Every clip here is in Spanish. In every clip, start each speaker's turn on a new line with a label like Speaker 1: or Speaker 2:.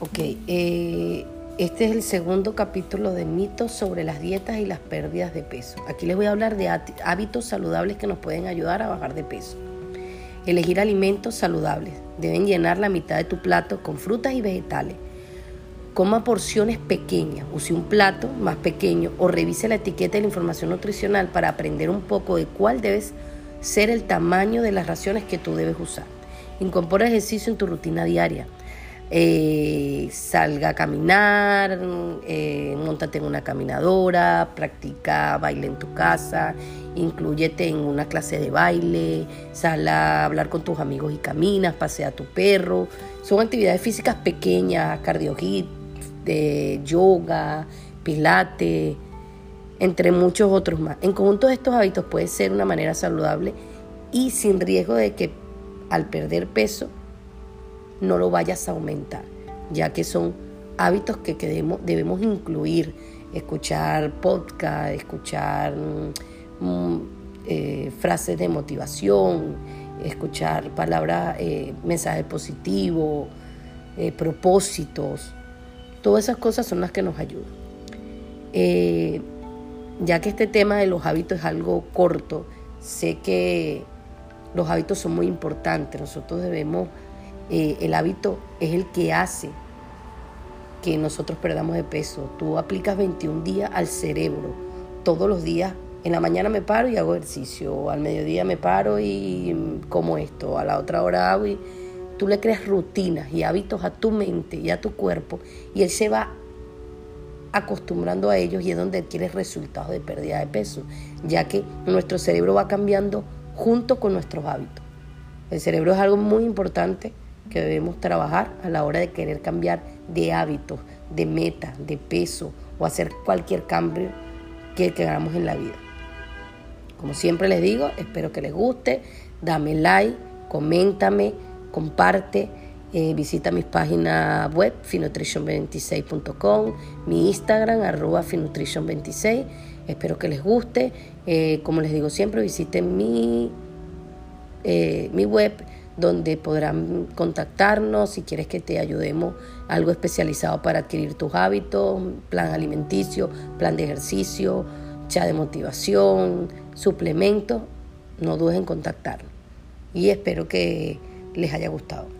Speaker 1: Ok, eh, este es el segundo capítulo de mitos sobre las dietas y las pérdidas de peso. Aquí les voy a hablar de hábitos saludables que nos pueden ayudar a bajar de peso. Elegir alimentos saludables. Deben llenar la mitad de tu plato con frutas y vegetales. Coma porciones pequeñas, use un plato más pequeño o revise la etiqueta de la información nutricional para aprender un poco de cuál debes ser el tamaño de las raciones que tú debes usar. Incorpora ejercicio en tu rutina diaria. Eh, salga a caminar, eh, montate en una caminadora, practica baile en tu casa, incluyete en una clase de baile, sal a hablar con tus amigos y caminas, pasea a tu perro. Son actividades físicas pequeñas, cardio de yoga, pilate, entre muchos otros más. En conjunto de estos hábitos puede ser una manera saludable y sin riesgo de que al perder peso no lo vayas a aumentar, ya que son hábitos que debemos, incluir, escuchar podcast, escuchar mm, eh, frases de motivación, escuchar palabras, eh, mensajes positivos, eh, propósitos, Todas esas cosas son las que nos ayudan. Ya que este tema de los hábitos es algo corto, sé que los hábitos son muy importantes. Nosotros debemos, eh, el hábito es el que hace que nosotros perdamos de peso. Tú aplicas 21 días al cerebro. Todos los días, en la mañana me paro y hago ejercicio, al mediodía me paro y como esto, a la otra hora hago y Tú le creas rutinas y hábitos a tu mente y a tu cuerpo y él se va acostumbrando a ellos y es donde adquieres resultados de pérdida de peso, ya que nuestro cerebro va cambiando junto con nuestros hábitos. El cerebro es algo muy importante que debemos trabajar a la hora de querer cambiar de hábitos, de meta, de peso o hacer cualquier cambio que queramos en la vida. Como siempre les digo, espero que les guste, dame like, coméntame, comparte, eh, visita mis páginas web, finutrition26.com, mi Instagram, arroba finutrition26. Espero que les guste. Eh, como les digo siempre, visiten mi, eh, mi web donde podrán contactarnos si quieres que te ayudemos algo especializado para adquirir tus hábitos, plan alimenticio, plan de ejercicio, chat de motivación, suplementos. No dudes en contactarnos. Y espero que les haya gustado.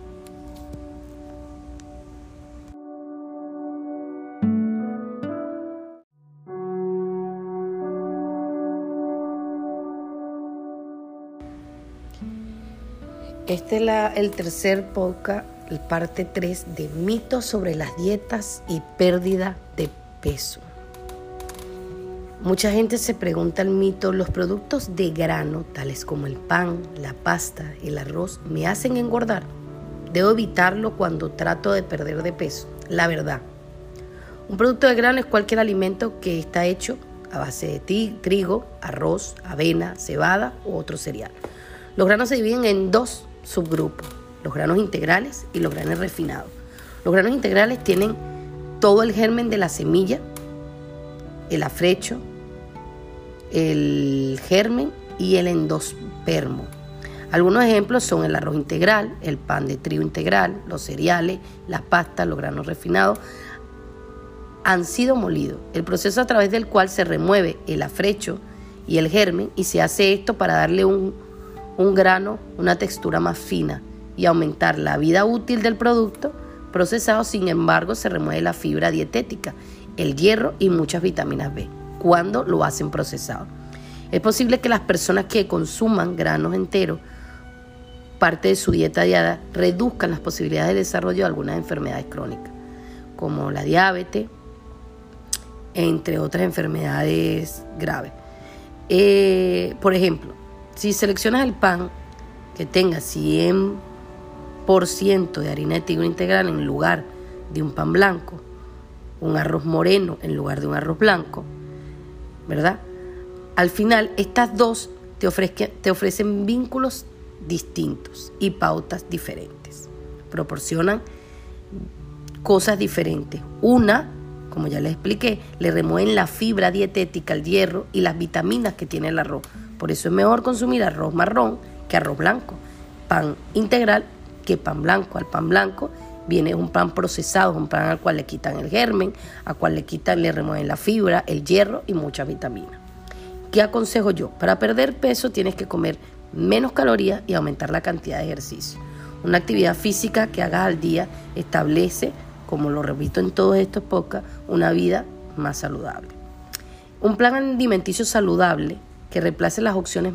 Speaker 1: Este es la, el tercer podcast, parte 3 de mitos sobre las dietas y pérdida de peso. Mucha gente se pregunta el mito, los productos de grano, tales como el pan, la pasta, el arroz, me hacen engordar. Debo evitarlo cuando trato de perder de peso. La verdad, un producto de grano es cualquier alimento que está hecho a base de trigo, arroz, avena, cebada u otro cereal. Los granos se dividen en dos subgrupos, los granos integrales y los granos refinados. Los granos integrales tienen todo el germen de la semilla, el afrecho, el germen y el endospermo. Algunos ejemplos son el arroz integral, el pan de trigo integral, los cereales, las pastas, los granos refinados, han sido molidos. El proceso a través del cual se remueve el afrecho y el germen y se hace esto para darle un, un grano, una textura más fina y aumentar la vida útil del producto procesado. Sin embargo, se remueve la fibra dietética, el hierro y muchas vitaminas B cuando lo hacen procesado. Es posible que las personas que consuman granos enteros, parte de su dieta diaria, reduzcan las posibilidades de desarrollo de algunas enfermedades crónicas, como la diabetes, entre otras enfermedades graves. Eh, por ejemplo, si seleccionas el pan que tenga 100% de harina de trigo integral en lugar de un pan blanco, un arroz moreno en lugar de un arroz blanco, ¿verdad? Al final, estas dos te, te ofrecen vínculos distintos y pautas diferentes. Proporcionan cosas diferentes. Una, como ya les expliqué, le remueven la fibra dietética, el hierro y las vitaminas que tiene el arroz. Por eso es mejor consumir arroz marrón que arroz blanco. Pan integral que pan blanco. Al pan blanco Viene un pan procesado, un pan al cual le quitan el germen, al cual le quitan, le remueven la fibra, el hierro y muchas vitaminas. ¿Qué aconsejo yo? Para perder peso tienes que comer menos calorías y aumentar la cantidad de ejercicio. Una actividad física que hagas al día establece, como lo repito en todos estos podcasts, una vida más saludable. Un plan alimenticio saludable que reemplace las opciones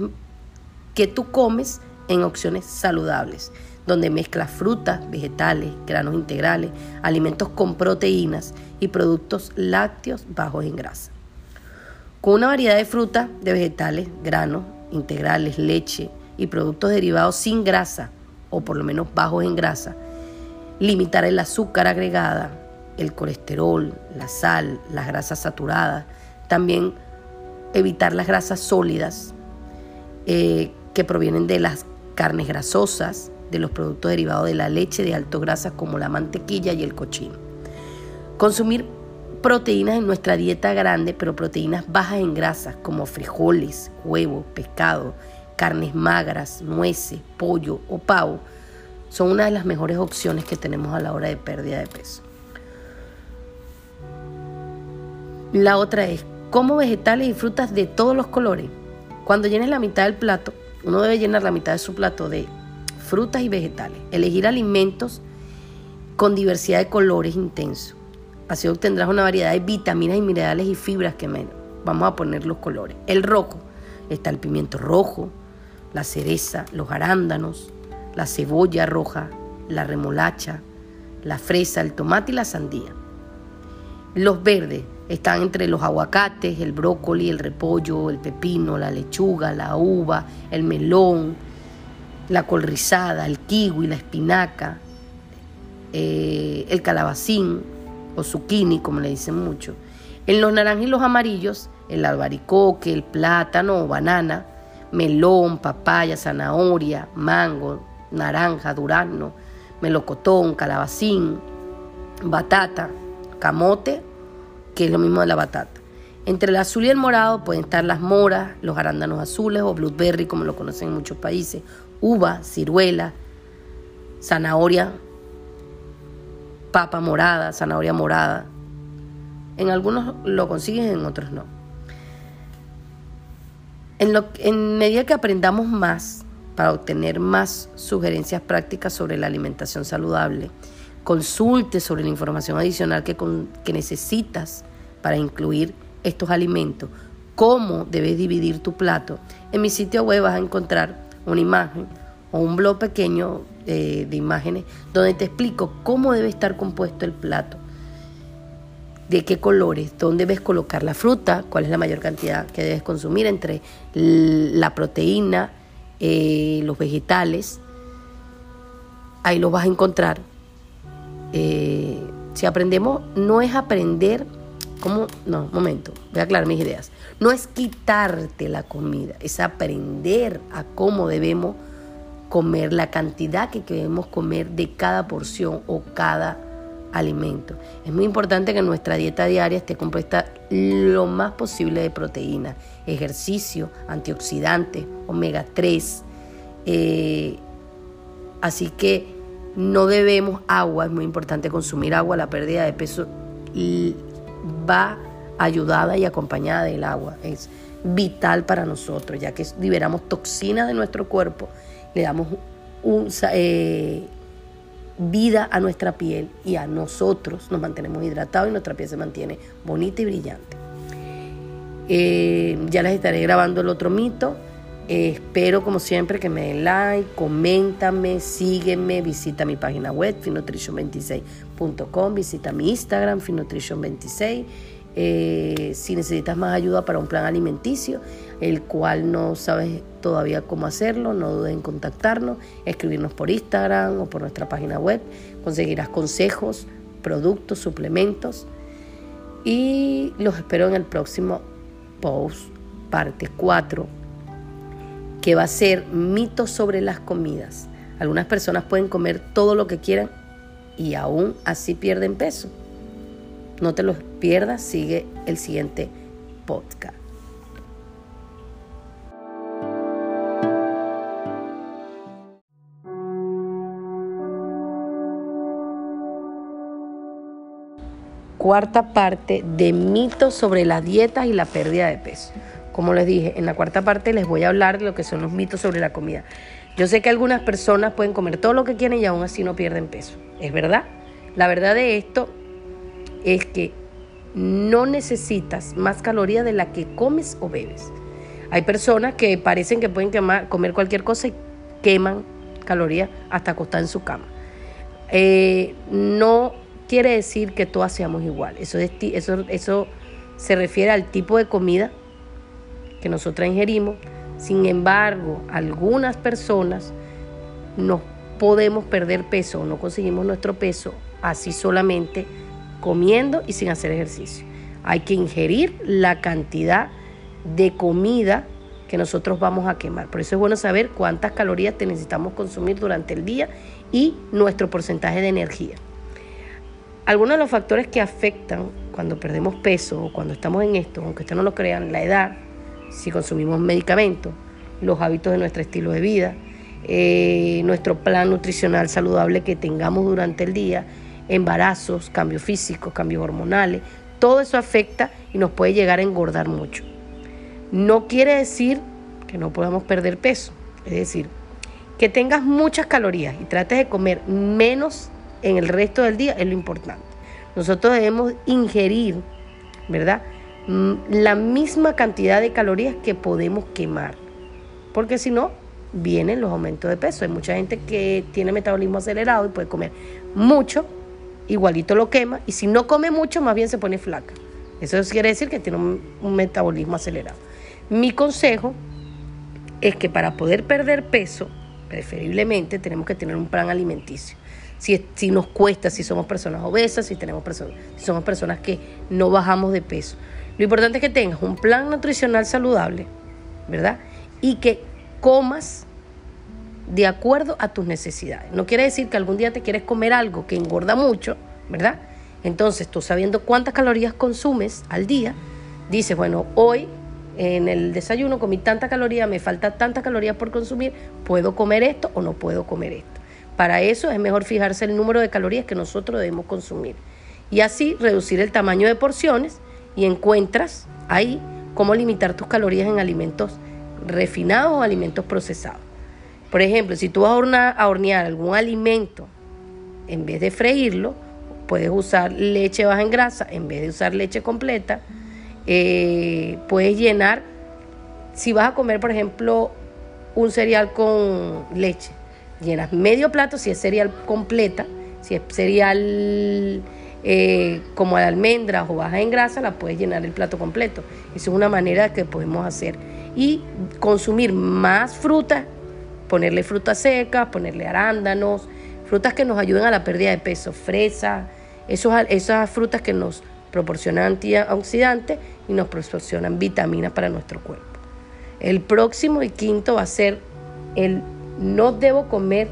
Speaker 1: que tú comes en opciones saludables, donde mezclas frutas, vegetales, granos integrales, alimentos con proteínas y productos lácteos bajos en grasa. Con una variedad de frutas, de vegetales, granos integrales, leche y productos derivados sin grasa, o por lo menos bajos en grasa, limitar el azúcar agregada, el colesterol, la sal, las grasas saturadas, también evitar las grasas sólidas eh, que provienen de las carnes grasosas, de los productos derivados de la leche de alto grasa como la mantequilla y el cochino. Consumir proteínas en nuestra dieta grande, pero proteínas bajas en grasas como frijoles, huevos, pescado, carnes magras, nueces, pollo o pavo, son una de las mejores opciones que tenemos a la hora de pérdida de peso. La otra es, como vegetales y frutas de todos los colores. Cuando llenes la mitad del plato, uno debe llenar la mitad de su plato de frutas y vegetales. Elegir alimentos con diversidad de colores intensos. Así obtendrás una variedad de vitaminas y minerales y fibras que menos. Vamos a poner los colores. El rojo está el pimiento rojo, la cereza, los arándanos, la cebolla roja, la remolacha, la fresa, el tomate y la sandía. Los verdes están entre los aguacates, el brócoli, el repollo, el pepino, la lechuga, la uva, el melón, la col rizada, el kiwi, la espinaca, eh, el calabacín o zucchini, como le dicen mucho. En los naranjas y los amarillos, el albaricoque, el plátano o banana, melón, papaya, zanahoria, mango, naranja, durazno, melocotón, calabacín, batata, camote que es lo mismo de la batata. Entre el azul y el morado pueden estar las moras, los arándanos azules o blueberry, como lo conocen en muchos países, uva, ciruela, zanahoria, papa morada, zanahoria morada. En algunos lo consiguen, en otros no. En, lo, en medida que aprendamos más para obtener más sugerencias prácticas sobre la alimentación saludable, Consulte sobre la información adicional que, necesitas para incluir estos alimentos, cómo debes dividir tu plato. En mi sitio web vas a encontrar una imagen o un blog pequeño eh, de imágenes donde te explico cómo debe estar compuesto el plato, de qué colores, dónde debes colocar la fruta, cuál es la mayor cantidad que debes consumir entre la proteína, eh, los vegetales. Ahí lo vas a encontrar eh, si aprendemos, no es aprender, ¿cómo? No, momento, voy a aclarar mis ideas. No es quitarte la comida, es aprender a cómo debemos comer, la cantidad que debemos comer de cada porción o cada alimento. Es muy importante que nuestra dieta diaria esté compuesta lo más posible de proteínas, ejercicio, antioxidantes, omega 3. Eh, así que no debemos agua, es muy importante consumir agua, la pérdida de peso va ayudada y acompañada del agua, es vital para nosotros, ya que liberamos toxinas de nuestro cuerpo, le damos eh, vida a nuestra piel y a nosotros nos mantenemos hidratados y nuestra piel se mantiene bonita y brillante. Eh, ya les estaré grabando el otro mito espero como siempre que me den like, coméntame, sígueme, visita mi página web finotrition26.com, visita mi Instagram finotrition26. Eh, si necesitas más ayuda para un plan alimenticio, el cual no sabes todavía cómo hacerlo, no dudes en contactarnos, escribirnos por Instagram o por nuestra página web. Conseguirás consejos, productos, suplementos. Y los espero en el próximo post, parte 4 que va a ser mito sobre las comidas. Algunas personas pueden comer todo lo que quieran y aún así pierden peso. No te los pierdas, sigue el siguiente podcast. cuarta parte de mitos sobre las dietas y la pérdida de peso. Como les dije, en la cuarta parte les voy a hablar de lo que son los mitos sobre la comida. Yo sé que algunas personas pueden comer todo lo que quieren y aún así no pierden peso. ¿Es verdad? La verdad de esto es que no necesitas más calorías de la que comes o bebes. Hay personas que parecen que pueden comer cualquier cosa y queman calorías hasta acostar en su cama. Eh, no quiere decir que todas seamos igual. Eso, eso, eso se refiere al tipo de comida que nosotros ingerimos. Sin embargo, algunas personas no podemos perder peso o no conseguimos nuestro peso así solamente comiendo y sin hacer ejercicio. Hay que ingerir la cantidad de comida que nosotros vamos a quemar. Por eso es bueno saber cuántas calorías te necesitamos consumir durante el día y nuestro porcentaje de energía. Algunos de los factores que afectan cuando perdemos peso o cuando estamos en esto, aunque ustedes no lo crean, la edad, si consumimos medicamentos, los hábitos de nuestro estilo de vida, eh, nuestro plan nutricional saludable que tengamos durante el día, embarazos, cambios físicos, cambios hormonales, todo eso afecta y nos puede llegar a engordar mucho. No quiere decir que no podamos perder peso, es decir, que tengas muchas calorías y trates de comer menos en el resto del día es lo importante. Nosotros debemos ingerir, ¿verdad? Mm, la misma cantidad de calorías que podemos quemar, porque si no, vienen los aumentos de peso. Hay mucha gente que tiene metabolismo acelerado y puede comer mucho igualito lo quema y si no come mucho más bien se pone flaca. Eso quiere decir que tiene un, metabolismo acelerado. Mi consejo es que para poder perder peso, preferiblemente tenemos que tener un plan alimenticio. Si, nos cuesta, si somos personas obesas, si, tenemos personas, si somos personas que no bajamos de peso. Lo importante es que tengas un plan nutricional saludable, ¿verdad? Y que comas de acuerdo a tus necesidades. No quiere decir que algún día te quieres comer algo que engorda mucho, ¿verdad? Entonces, tú sabiendo cuántas calorías consumes al día, dices, bueno, hoy en el desayuno comí tanta caloría, me falta tanta calorías por consumir, ¿puedo comer esto o no puedo comer esto? Para eso es mejor fijarse el número de calorías que nosotros debemos consumir. Y así reducir el tamaño de porciones y encuentras ahí cómo limitar tus calorías en alimentos refinados o alimentos procesados. Por ejemplo, si tú vas a hornear, algún alimento, en vez de freírlo, puedes usar leche baja en grasa en vez de usar leche completa. Eh, puedes llenar, si vas a comer, por ejemplo, un cereal con leche, llenas medio plato si es cereal completa, si es cereal eh, como almendras o baja en grasa, la puedes llenar el plato completo. Esa es una manera que podemos hacer. Y consumir más fruta ponerle frutas secas, ponerle arándanos, frutas que nos ayuden a la pérdida de peso, fresa, esas frutas que nos proporcionan antioxidantes y nos proporcionan vitaminas para nuestro cuerpo. El próximo y quinto va a ser el no debo comer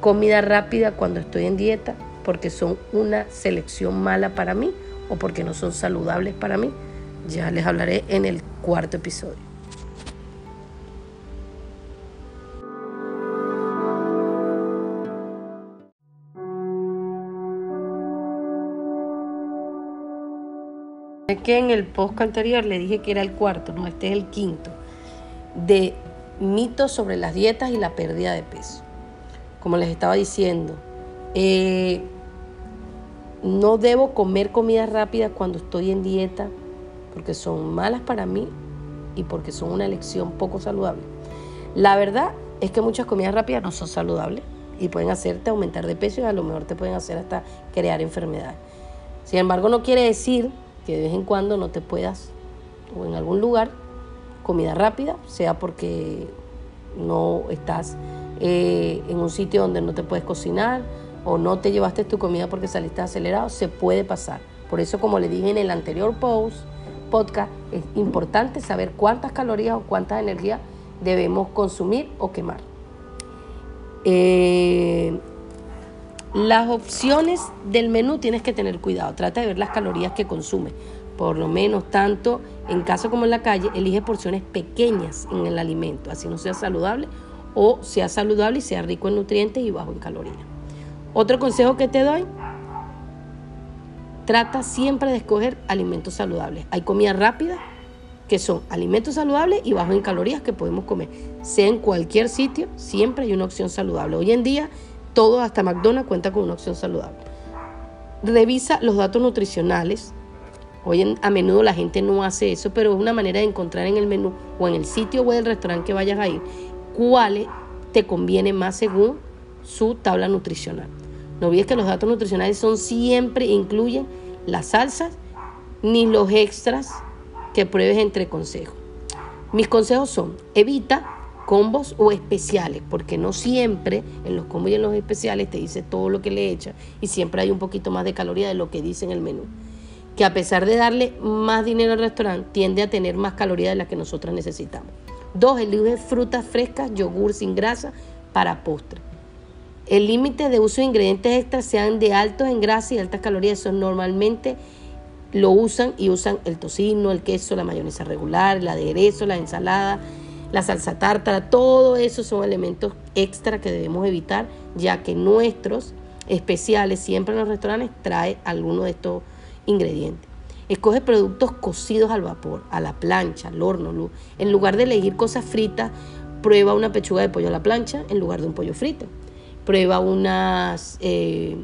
Speaker 1: comida rápida cuando estoy en dieta porque son una selección mala para mí o porque no son saludables para mí. Ya les hablaré en el cuarto episodio. que en el post anterior le dije que era el cuarto, no, este es el quinto, de mitos sobre las dietas y la pérdida de peso. Como les estaba diciendo, eh, no debo comer comida rápida cuando estoy en dieta porque son malas para mí y porque son una elección poco saludable. La verdad es que muchas comidas rápidas no son saludables y pueden hacerte aumentar de peso y a lo mejor te pueden hacer hasta crear enfermedades. Sin embargo, no quiere decir que de vez en cuando no te puedas, o en algún lugar, comida rápida, sea porque no estás eh, en un sitio donde no te puedes cocinar o no te llevaste tu comida porque saliste acelerado, se puede pasar. Por eso, como le dije en el anterior post, podcast, es importante saber cuántas calorías o cuántas energías debemos consumir o quemar. Eh, las opciones del menú tienes que tener cuidado. Trata de ver las calorías que consume. Por lo menos, tanto en casa como en la calle, elige porciones pequeñas en el alimento, así no sea saludable o sea saludable y sea rico en nutrientes y bajo en calorías. Otro consejo que te doy, trata siempre de escoger alimentos saludables. Hay comida rápida, que son alimentos saludables y bajos en calorías que podemos comer. Sea en cualquier sitio, siempre hay una opción saludable. Hoy en día, todo, hasta McDonald's, cuenta con una opción saludable. Revisa los datos nutricionales. Hoy a menudo la gente no hace eso, pero es una manera de encontrar en el menú o en el sitio web del restaurante que vayas a ir cuáles te conviene más según su tabla nutricional. No olvides que los datos nutricionales son siempre incluyen las salsas ni los extras que pruebes entre consejos. Mis consejos son, evita combos o especiales, porque no siempre en los combos y en los especiales te dice todo lo que le echa y siempre hay un poquito más de caloría de lo que dice en el menú. Que a pesar de darle más dinero al restaurante, tiende a tener más calorías de las que nosotros necesitamos. Dos, elige frutas frescas, yogur sin grasa para postre. El límite de uso de ingredientes extras sean de altos en grasa y altas calorías. Eso normalmente lo usan y usan el tocino, el queso, la mayonesa regular, el aderezo, la ensalada, la salsa tártara, todo eso son elementos extra que debemos evitar, ya que nuestros especiales siempre en los restaurantes trae alguno de estos ingredientes. Escoge productos cocidos al vapor, a la plancha, al horno. En lugar de elegir cosas fritas, prueba una pechuga de pollo a la plancha en lugar de un pollo frito. Prueba eh,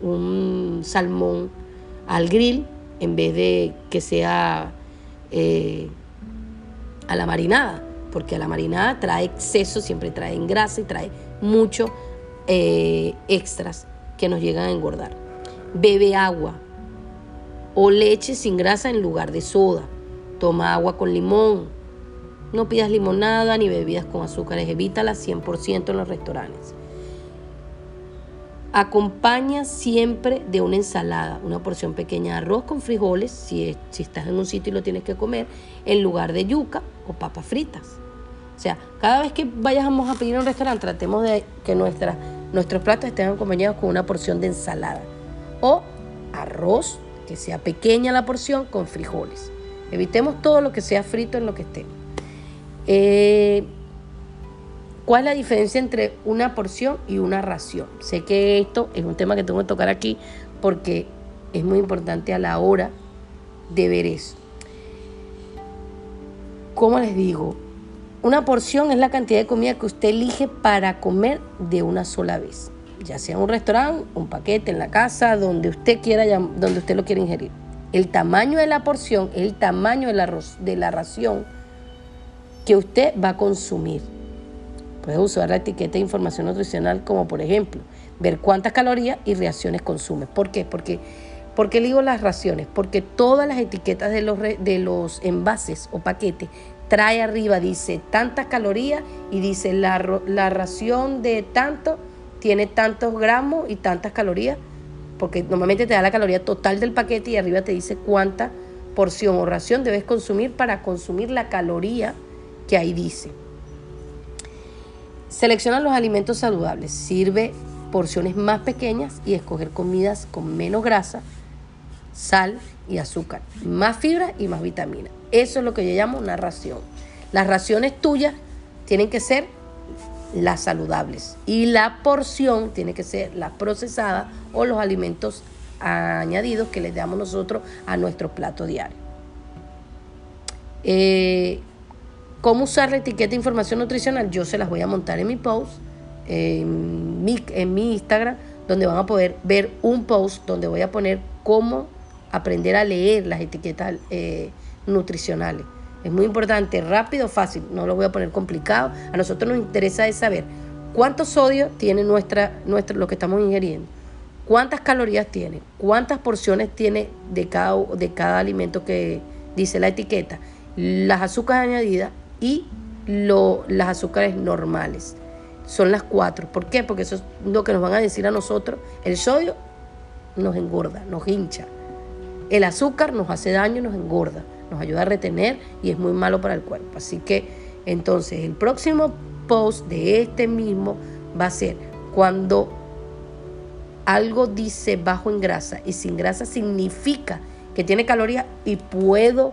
Speaker 1: un salmón al grill en vez de que sea eh, a la marinada, porque a la marinada trae exceso, siempre trae grasa y trae mucho eh, extras que nos llegan a engordar. Bebe agua o leche sin grasa en lugar de soda. Toma agua con limón. No pidas limonada ni bebidas con azúcares, evítalas 100% en los restaurantes. Acompaña siempre de una ensalada, una porción pequeña de arroz con frijoles, si, si estás en un sitio y lo tienes que comer, en lugar de yuca o papas fritas. O sea, cada vez que vayamos a pedir en un restaurante, tratemos de que nuestros platos estén acompañados con una porción de ensalada o arroz, que sea pequeña la porción, con frijoles. Evitemos todo lo que sea frito en lo que esté. Eh, ¿Cuál es la diferencia entre una porción y una ración? Sé que esto es un tema que tengo que tocar aquí porque es muy importante a la hora de ver eso. ¿Cómo les digo? Una porción es la cantidad de comida que usted elige para comer de una sola vez, ya sea en un restaurante, un paquete, en la casa, donde usted quiera, donde usted lo quiera ingerir. El tamaño de la porción el tamaño de la ración que usted va a consumir. Puedes usar la etiqueta de información nutricional como por ejemplo ver cuántas calorías y reacciones consumes. ¿Por qué? Porque, porque digo las raciones? Porque todas las etiquetas de los, de los envases o paquetes trae arriba, dice tantas calorías y dice la, la ración de tanto tiene tantos gramos y tantas calorías, porque normalmente te da la caloría total del paquete y arriba te dice cuánta porción o ración debes consumir para consumir la caloría que ahí dice. Selecciona los alimentos saludables, sirve porciones más pequeñas y escoger comidas con menos grasa, sal y azúcar, más fibra y más vitamina. Eso es lo que yo llamo una ración. Las raciones tuyas tienen que ser las saludables y la porción tiene que ser la procesada o los alimentos añadidos que le damos nosotros a nuestro plato diario. Eh, ¿Cómo usar la etiqueta de información nutricional? Yo se las voy a montar en mi post, en mi, en mi Instagram, donde van a poder ver un post donde voy a poner cómo aprender a leer las etiquetas eh, nutricionales. Es muy importante, rápido, fácil, no lo voy a poner complicado. A nosotros nos interesa es saber cuánto sodio tiene nuestra, nuestra, lo que estamos ingiriendo, cuántas calorías tiene, cuántas porciones tiene de cada, de cada alimento que dice la etiqueta, las azúcares añadidas y lo, las azúcares normales. Son las cuatro. ¿Por qué? Porque eso es lo que nos van a decir a nosotros. El sodio nos engorda, nos hincha. El azúcar nos hace daño, nos engorda, nos ayuda a retener y es muy malo para el cuerpo. Así que entonces el próximo post de este mismo va a ser cuando algo dice bajo en grasa y sin grasa significa que tiene calorías y puedo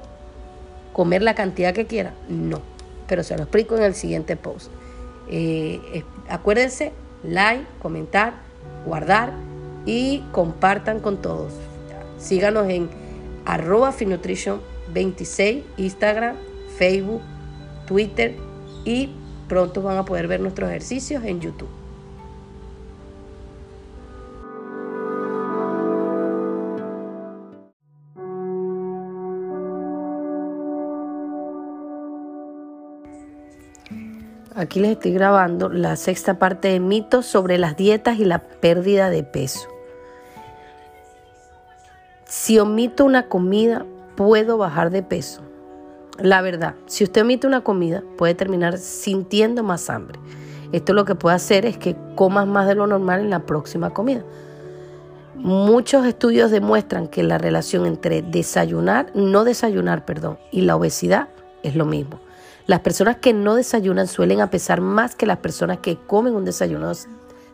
Speaker 1: comer la cantidad que quiera. No pero se lo explico en el siguiente post. Eh, acuérdense, like, comentar, guardar y compartan con todos. Síganos en arroba Finutrition 26, Instagram, Facebook, Twitter y pronto van a poder ver nuestros ejercicios en YouTube. Aquí les estoy grabando la sexta parte de mitos sobre las dietas y la pérdida de peso. Si omito una comida, puedo bajar de peso. La verdad, si usted omite una comida, puede terminar sintiendo más hambre. Esto lo que puede hacer es que comas más de lo normal en la próxima comida. Muchos estudios demuestran que la relación entre desayunar, no desayunar, perdón, y la obesidad es lo mismo. Las personas que no desayunan suelen pesar más que las personas que comen un desayuno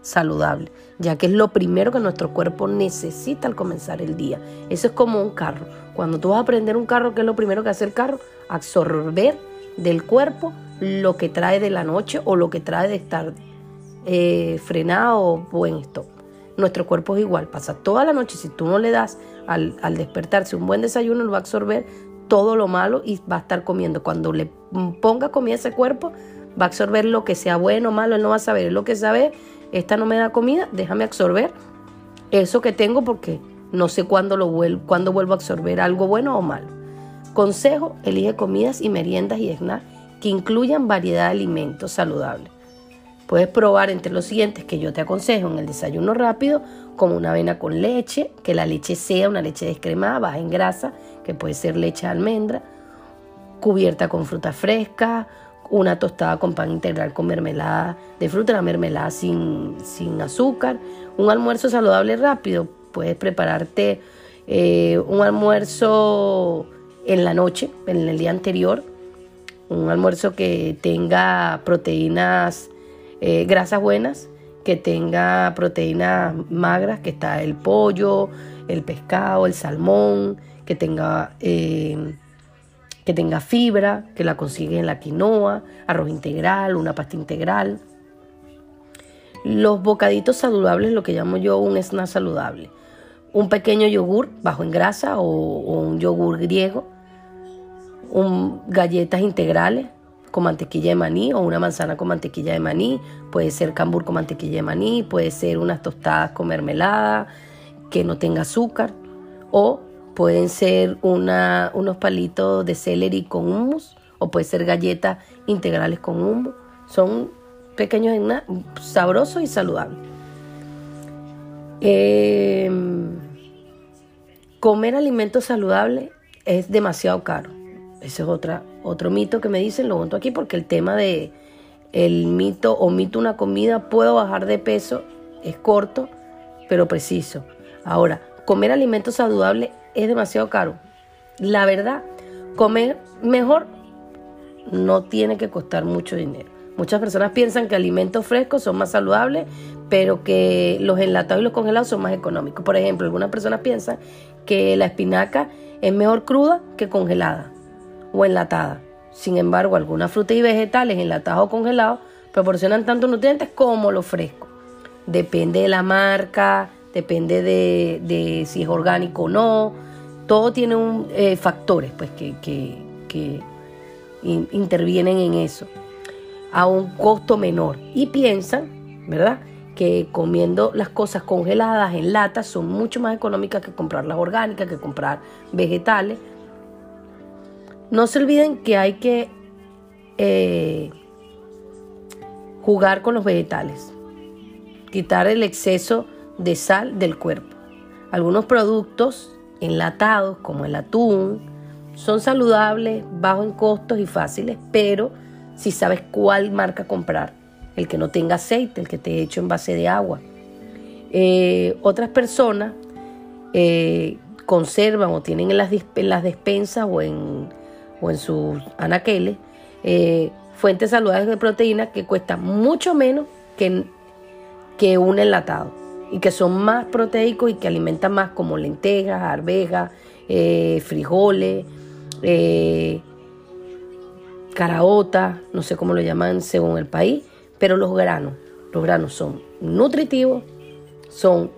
Speaker 1: saludable, ya que es lo primero que nuestro cuerpo necesita al comenzar el día. Eso es como un carro. Cuando tú vas a aprender un carro, ¿qué es lo primero que hace el carro? Absorber del cuerpo lo que trae de la noche o lo que trae de estar eh, frenado o en stop. Nuestro cuerpo es igual, pasa toda la noche. Si tú no le das al, al despertarse un buen desayuno, lo va a absorber todo lo malo y va a estar comiendo. Cuando le ponga comida a ese cuerpo, va a absorber lo que sea bueno o malo, él no va a saber. lo que sabe, esta no me da comida, déjame absorber eso que tengo porque no sé cuándo, lo vuelvo, vuelvo a absorber algo bueno o malo. Consejo, elige comidas y meriendas y snacks que incluyan variedad de alimentos saludables. Puedes probar entre los siguientes que yo te aconsejo en el desayuno rápido, como una avena con leche, que la leche sea una leche descremada, baja en grasa, que puede ser leche de almendra, cubierta con fruta fresca, una tostada con pan integral con mermelada de fruta, la mermelada sin, sin azúcar, un almuerzo saludable rápido. Puedes prepararte eh, un almuerzo en la noche, en el día anterior, un almuerzo que tenga proteínas, eh, grasas buenas, que tenga proteínas magras, que está el pollo, el pescado, el salmón, que tenga, eh, que tenga fibra, que la consigue en la quinoa, arroz integral, una pasta integral. Los bocaditos saludables, lo que llamo yo un snack saludable. Un pequeño yogur bajo en grasa o, un yogur griego. Un, galletas integrales con mantequilla de maní o una manzana con mantequilla de maní. Puede ser cambur con mantequilla de maní, puede ser unas tostadas con mermelada que no tenga azúcar o Pueden ser unos palitos de celery con hummus o puede ser galletas integrales con hummus. Son pequeños, sabrosos y saludables. Em, comer alimentos saludables es demasiado caro. Ese es otra, otro mito que me dicen, lo monto aquí porque el tema de el mito o mito una comida, puedo bajar de peso, es corto, pero preciso. Ahora, comer alimentos saludables es demasiado caro. La verdad, comer mejor no tiene que costar mucho dinero. Muchas personas piensan que alimentos frescos son más saludables, pero que los enlatados y los congelados son más económicos. Por ejemplo, algunas personas piensan que la espinaca es mejor cruda que congelada o enlatada. Sin embargo, algunas frutas y vegetales enlatados o congelados proporcionan tanto nutrientes como los frescos. Depende de la marca, depende de, si es orgánico o no. Todo tiene un, eh, factores pues, que, intervienen en eso a un costo menor. Y piensan, ¿verdad? que comiendo las cosas congeladas en latas son mucho más económicas que comprar las orgánicas, que comprar vegetales. No se olviden que hay que eh, jugar con los vegetales, quitar el exceso de sal del cuerpo. Algunos productos enlatados como el atún son saludables, bajos en costos y fáciles, pero si sabes cuál marca comprar, el que no tenga aceite, el que te hecho en base de agua. Eh, otras personas eh, conservan o tienen en las, las despensas o en, o en sus anaqueles eh, fuentes saludables de proteínas que cuestan mucho menos que, que un enlatado y que son más proteicos y que alimentan más como lentejas, arvejas, eh, frijoles, eh, caraotas, no sé cómo lo llaman según el país, pero los granos, los granos son nutritivos, son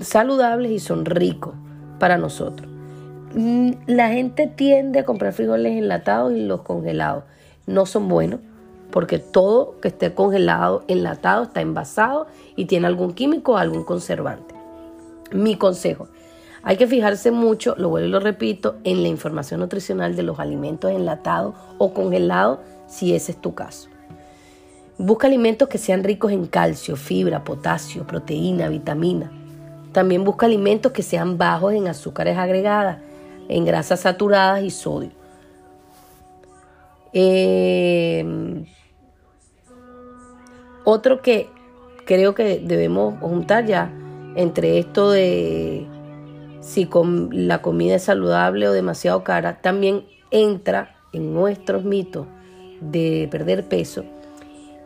Speaker 1: saludables y son ricos, para nosotros. Mm, la gente tiende a comprar frijoles enlatados y los congelados. No son buenos porque todo que esté congelado, enlatado, está envasado y tiene algún químico o algún conservante. Mi consejo, hay que fijarse mucho, lo vuelvo y lo repito, en la información nutricional de los alimentos enlatados o congelados, si ese es tu caso. Busca alimentos que sean ricos en calcio, fibra, potasio, proteína, vitamina. También busca alimentos que sean bajos en azúcares agregadas, en grasas saturadas y sodio. Eh, otro que creo que debemos juntar ya entre esto de si la comida es saludable o demasiado cara, también entra en nuestros mitos de perder peso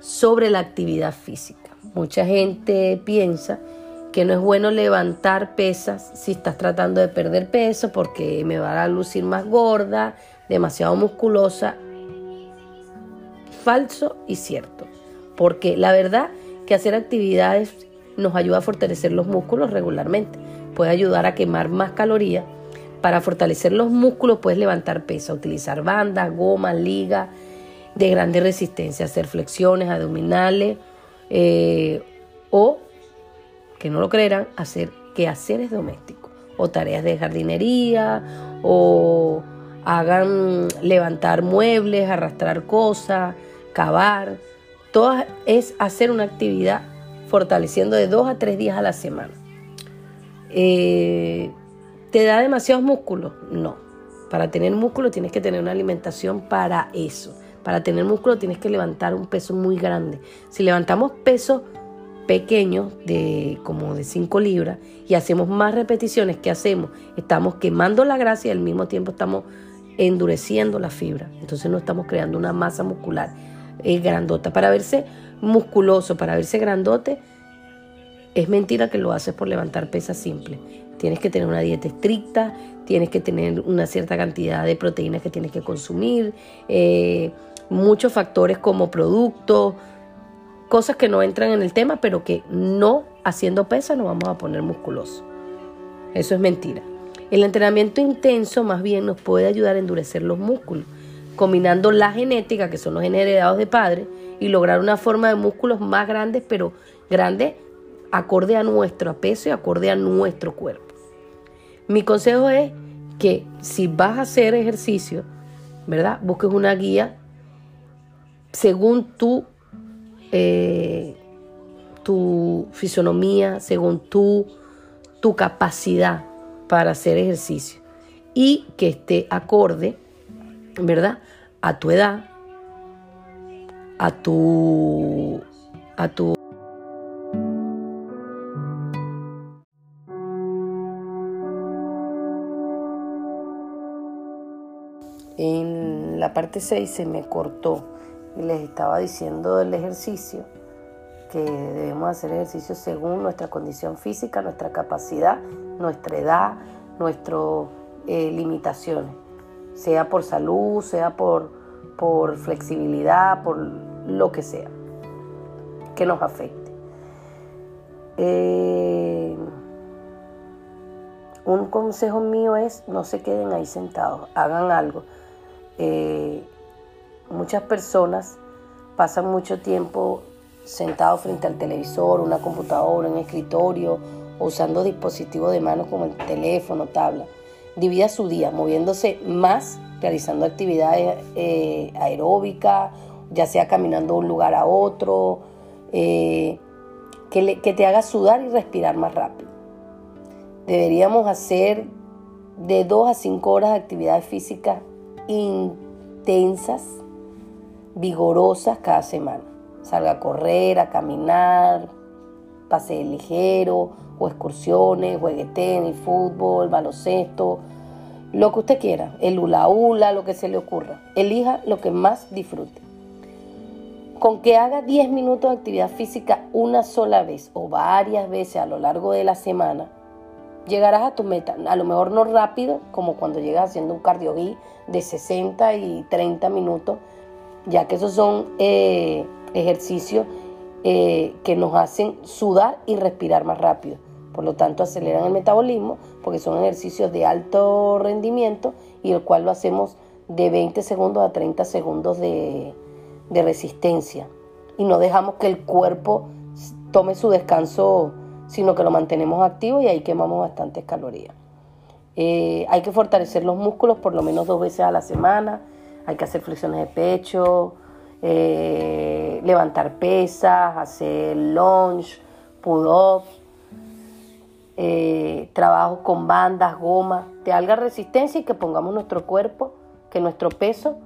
Speaker 1: sobre la actividad física. Mucha gente piensa que no es bueno levantar pesas si estás tratando de perder peso porque me va a lucir más gorda, demasiado musculosa. Falso y cierto porque la verdad que hacer actividades nos ayuda a fortalecer los músculos regularmente, puede ayudar a quemar más calorías. Para fortalecer los músculos puedes levantar peso, utilizar bandas, gomas, ligas de grande resistencia, hacer flexiones abdominales eh, o, que no lo creerán, hacer quehaceres domésticos o tareas de jardinería o hagan levantar muebles, arrastrar cosas, cavar todo es hacer una actividad fortaleciendo de dos a tres días a la semana. Eh, ¿Te da demasiados músculos? No. Para tener músculo tienes que tener una alimentación para eso. Para tener músculo tienes que levantar un peso muy grande. Si levantamos pesos pequeños de como de 5 libras y hacemos más repeticiones, ¿qué hacemos? Estamos quemando la grasa y al mismo tiempo estamos endureciendo la fibra. Entonces no estamos creando una masa muscular es grandota. Para verse musculoso, para verse grandote, es mentira que lo haces por levantar pesas simple. Tienes que tener una dieta estricta, tienes que tener una cierta cantidad de proteínas que tienes que consumir, eh, muchos factores como productos, cosas que no entran en el tema, pero que no haciendo pesa nos vamos a poner musculosos. Eso es mentira. El entrenamiento intenso más bien nos puede ayudar a endurecer los músculos combinando la genética, que son los genes heredados de padre, y lograr una forma de músculos más grandes, pero grandes acorde a nuestro peso y acorde a nuestro cuerpo. Mi consejo es que si vas a hacer ejercicio, ¿verdad? Busques una guía según tu, eh, tu fisonomía, según tu, tu capacidad para hacer ejercicio y que esté acorde ¿verdad? A tu edad, a tu, a tu En la parte 6 se me cortó y les estaba diciendo del ejercicio que debemos hacer ejercicio según nuestra condición física, nuestra capacidad, nuestra edad, nuestras eh, limitaciones sea por salud, sea por, por flexibilidad, por lo que sea, que nos afecte. Eh, un consejo mío es no se queden ahí sentados, hagan algo. Eh, muchas personas pasan mucho tiempo sentados frente al televisor, una computadora, un escritorio, usando dispositivos de mano como el teléfono, tabla divida su día moviéndose más, realizando actividades eh, aeróbicas, ya sea caminando de un lugar a otro, eh, que, que te haga sudar y respirar más rápido. Deberíamos hacer de 2 a 5 horas de actividades físicas intensas, vigorosas cada semana. Salga a correr, a caminar, pase ligero, o excursiones, juegue tenis, fútbol, baloncesto, lo que usted quiera, el hula hula, lo que se le ocurra. Elija lo que más disfrute. Con que haga 10 minutos de actividad física una sola vez o varias veces a lo largo de la semana, llegarás a tu meta. A lo mejor no rápido, como cuando llegas haciendo un cardio de 60 y 30 minutos, ya que esos son eh, ejercicios eh, que nos hacen sudar y respirar más rápido Por lo tanto, aceleran el metabolismo porque son ejercicios de alto rendimiento y el cual lo hacemos de 20 segundos a 30 segundos de, resistencia. Y no dejamos que el cuerpo tome su descanso, sino que lo mantenemos activo y ahí quemamos bastantes calorías. Eh, hay que fortalecer los músculos por lo menos dos veces a la semana. Hay que hacer flexiones de pecho, eh, levantar pesas, hacer lunge, pull-ups, eh, con bandas, gomas, de alga resistencia y que pongamos nuestro cuerpo, que nuestro peso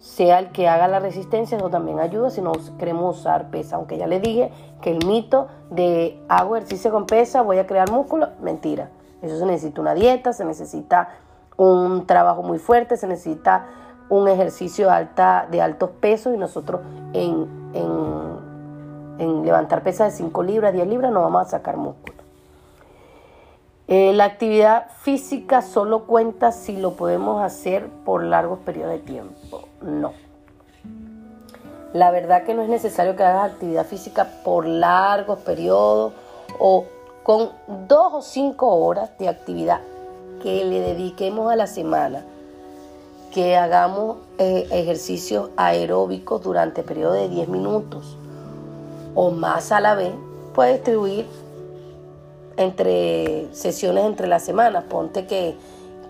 Speaker 1: sea el que haga la resistencia, eso también ayuda si no queremos usar pesa. Aunque ya le dije que el mito de hago ejercicio con pesa, voy a crear músculo, mentira. Eso se necesita una dieta, se necesita un trabajo muy fuerte, se necesita un ejercicio de altos pesos y nosotros en, en, levantar pesas de 5 libras, 10 libras, no vamos a sacar músculo. Eh, la actividad física solo cuenta si lo podemos hacer por largos periodos de tiempo. No. La verdad que no es necesario que hagas actividad física por largos periodos o con dos o cinco horas de actividad que le dediquemos a la semana que hagamos eh, ejercicios aeróbicos durante periodo de 10 minutos o más a la vez, puedes distribuir entre sesiones entre las semanas. Ponte que,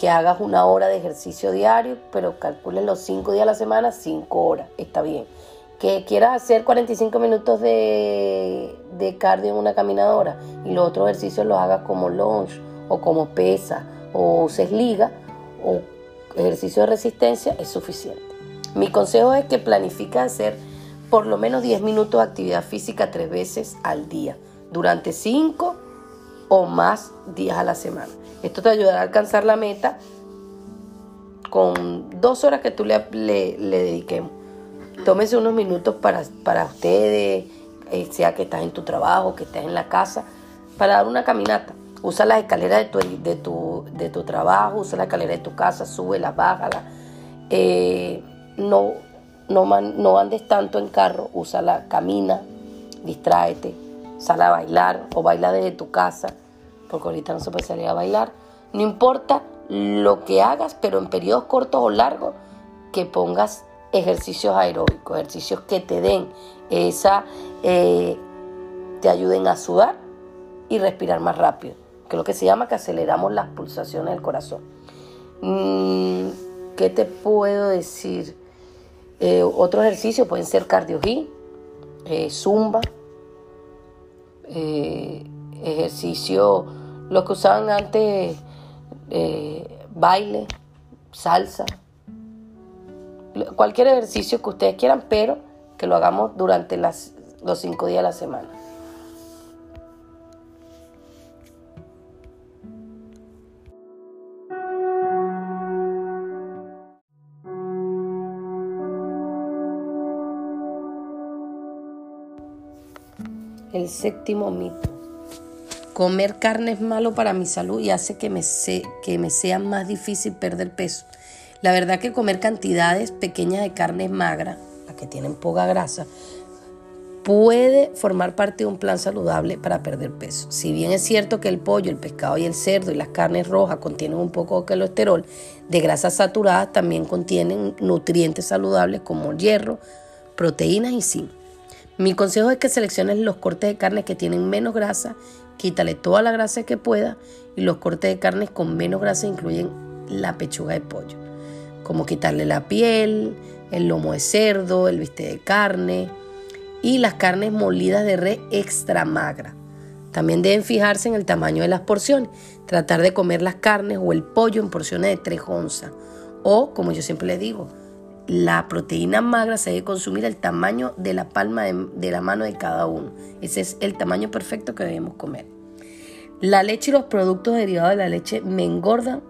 Speaker 1: hagas una hora de ejercicio diario, pero calculen los 5 días a la semana, 5 horas, está bien. Que quieras hacer 45 minutos de, de cardio en una caminadora y los otros ejercicios los hagas como lunge o como pesa o uses liga o ejercicio de resistencia es suficiente. Mi consejo es que planifica hacer por lo menos 10 minutos de actividad física tres veces al día, durante 5 o más días a la semana. Esto te ayudará a alcanzar la meta con dos horas que tú le, le, dediquemos. Tómese unos minutos para, para ustedes, eh, sea que estás en tu trabajo, que estás en la casa, para dar una caminata. Usa las escaleras de tu, de tu, de tu trabajo, usa la escalera de tu casa, súbela, bájala. Eh, no, no, no andes tanto en carro, úsala, camina, distráete, sal a bailar o baila desde tu casa, porque ahorita no se puede salir a bailar. No importa lo que hagas, pero en periodos cortos o largos, que pongas ejercicios aeróbicos, ejercicios que te den esa, eh, te ayuden a sudar y respirar más rápido que es lo que se llama que aceleramos las pulsaciones del corazón. Mm, ¿Qué te puedo decir? Eh, otros ejercicios pueden ser cardio eh, zumba, eh, ejercicio, lo que usaban antes, baile, salsa, cualquier ejercicio que ustedes quieran, pero que lo hagamos durante las, los cinco días de la semana. El séptimo mito. Comer carne es malo para mi salud y hace que me, sea más difícil perder peso. La verdad que comer cantidades pequeñas de carne magra, las que tienen poca grasa, puede formar parte de un plan saludable para perder peso. Si bien es cierto que el pollo, el pescado y el cerdo y las carnes rojas contienen un poco de colesterol, de grasas saturadas también contienen nutrientes saludables como hierro, proteínas y zinc. Mi consejo es que selecciones los cortes de carne que tienen menos grasa, quítale toda la grasa que pueda y los cortes de carne con menos grasa incluyen la pechuga de pollo, como quitarle la piel, el lomo de cerdo, el bistec de carne y las carnes molidas de res extra magra. También deben fijarse en el tamaño de las porciones, tratar de comer las carnes o el pollo en porciones de 3 onzas. O, como yo siempre le digo, la proteína magra se debe consumir el tamaño de la palma de, la mano de cada uno. Ese es el tamaño perfecto que debemos comer. La leche y los productos derivados de la leche me engordan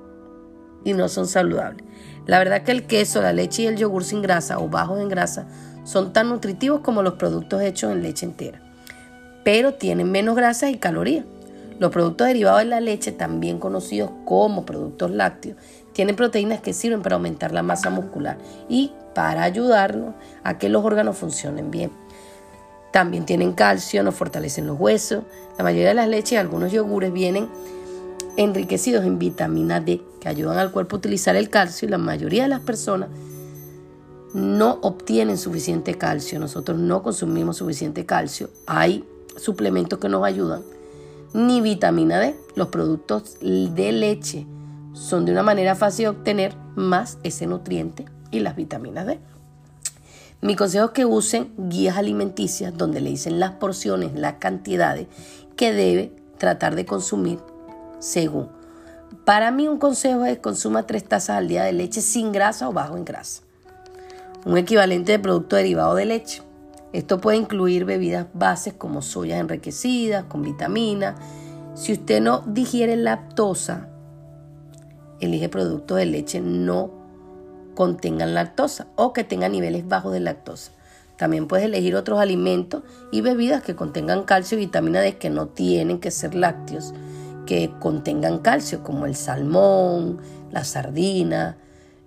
Speaker 1: y no son saludables. La verdad que el queso, la leche y el yogur sin grasa o bajos en grasa son tan nutritivos como los productos hechos en leche entera, pero tienen menos grasa y calorías. Los productos derivados de la leche, también conocidos como productos lácteos, tienen proteínas que sirven para aumentar la masa muscular y para ayudarnos a que los órganos funcionen bien. También tienen calcio, nos fortalecen los huesos. La mayoría de las leches y algunos yogures vienen enriquecidos en vitamina D, que ayudan al cuerpo a utilizar el calcio y la mayoría de las personas no obtienen suficiente calcio. Nosotros no consumimos suficiente calcio. Hay suplementos que nos ayudan. Ni vitamina D. Los productos de leche son de una manera fácil de obtener más ese nutriente y las vitaminas D. Mi consejo es que usen guías alimenticias donde le dicen las porciones, las cantidades que debe tratar de consumir según. Para mí un consejo es consuma tres tazas al día de leche sin grasa o bajo en grasa. Un equivalente de producto derivado de leche. Esto puede incluir bebidas bases como soya enriquecidas con vitaminas. Si usted no digiere lactosa, elige productos de leche no contengan lactosa o que tengan niveles bajos de lactosa. También puedes elegir otros alimentos y bebidas que contengan calcio y vitamina D que no tienen que ser lácteos, que contengan calcio como el salmón, la sardina,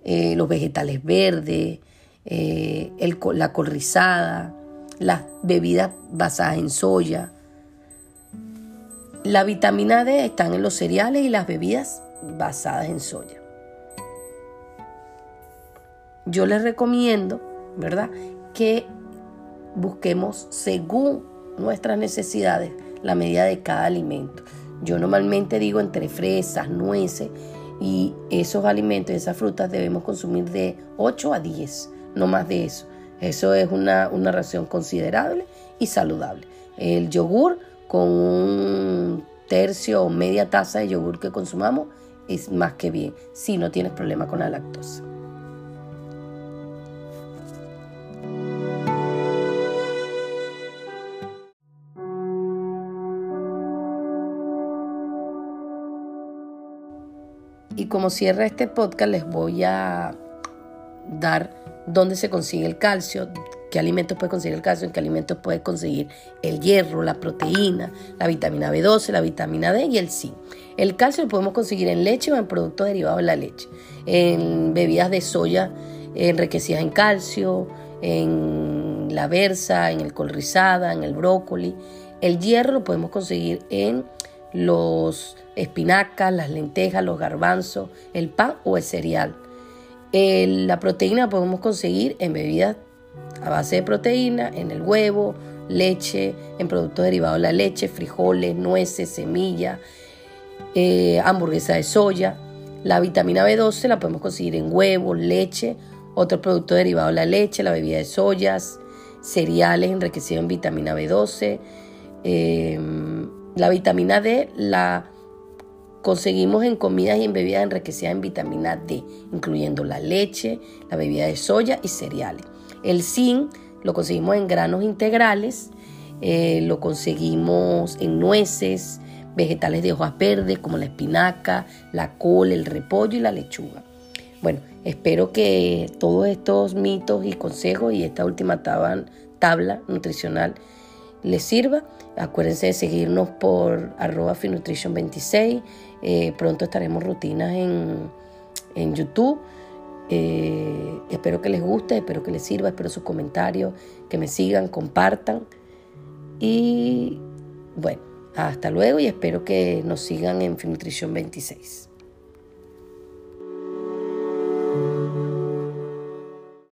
Speaker 1: eh, los vegetales verdes, eh, la col rizada, las bebidas basadas en soya. La vitamina D están en los cereales y las bebidas basadas en soya. Yo les recomiendo, ¿verdad?, que busquemos según nuestras necesidades la medida de cada alimento. Yo normalmente digo entre fresas, nueces y esos alimentos, esas frutas debemos consumir de 8 a 10, no más de eso. Eso es una, una ración considerable y saludable. El yogur con un tercio o media taza de yogur que consumamos es más que bien si no tienes problema con la lactosa. Y como cierra este podcast, les voy a dar dónde se consigue el calcio, qué alimentos puede conseguir el calcio, en qué alimentos puede conseguir el hierro, la proteína, la vitamina B12, la vitamina D y el zinc. El calcio lo podemos conseguir en leche o en productos derivados de la leche, en bebidas de soya enriquecidas en calcio, en la versa, en el col rizada, en el brócoli. El hierro lo podemos conseguir en los espinacas, las lentejas, los garbanzos, el pan o el cereal. la proteína la podemos conseguir en bebidas a base de proteína, en el huevo, leche, en productos derivados de la leche, frijoles, nueces, semillas, eh, hamburguesa de soya. La vitamina B12 la podemos conseguir en huevo, leche, otro producto derivado de la leche, la bebida de soyas, cereales enriquecidos en vitamina B12. La vitamina D la conseguimos en comidas y en bebidas enriquecidas en vitamina D, incluyendo la leche, la bebida de soya y cereales. El zinc lo conseguimos en granos integrales, eh, lo conseguimos en nueces, vegetales de hojas verdes como la espinaca, la col, el repollo y la lechuga. Bueno, espero que todos estos mitos y consejos y esta última tabla nutricional les sirva. Acuérdense de seguirnos por arroba Finutrition26. Eh, pronto estaremos rutinas en, en YouTube. Eh, espero que les guste, espero que les sirva, espero sus comentarios, que me sigan, compartan. Y bueno, hasta luego y espero que nos sigan en Finutrition 26.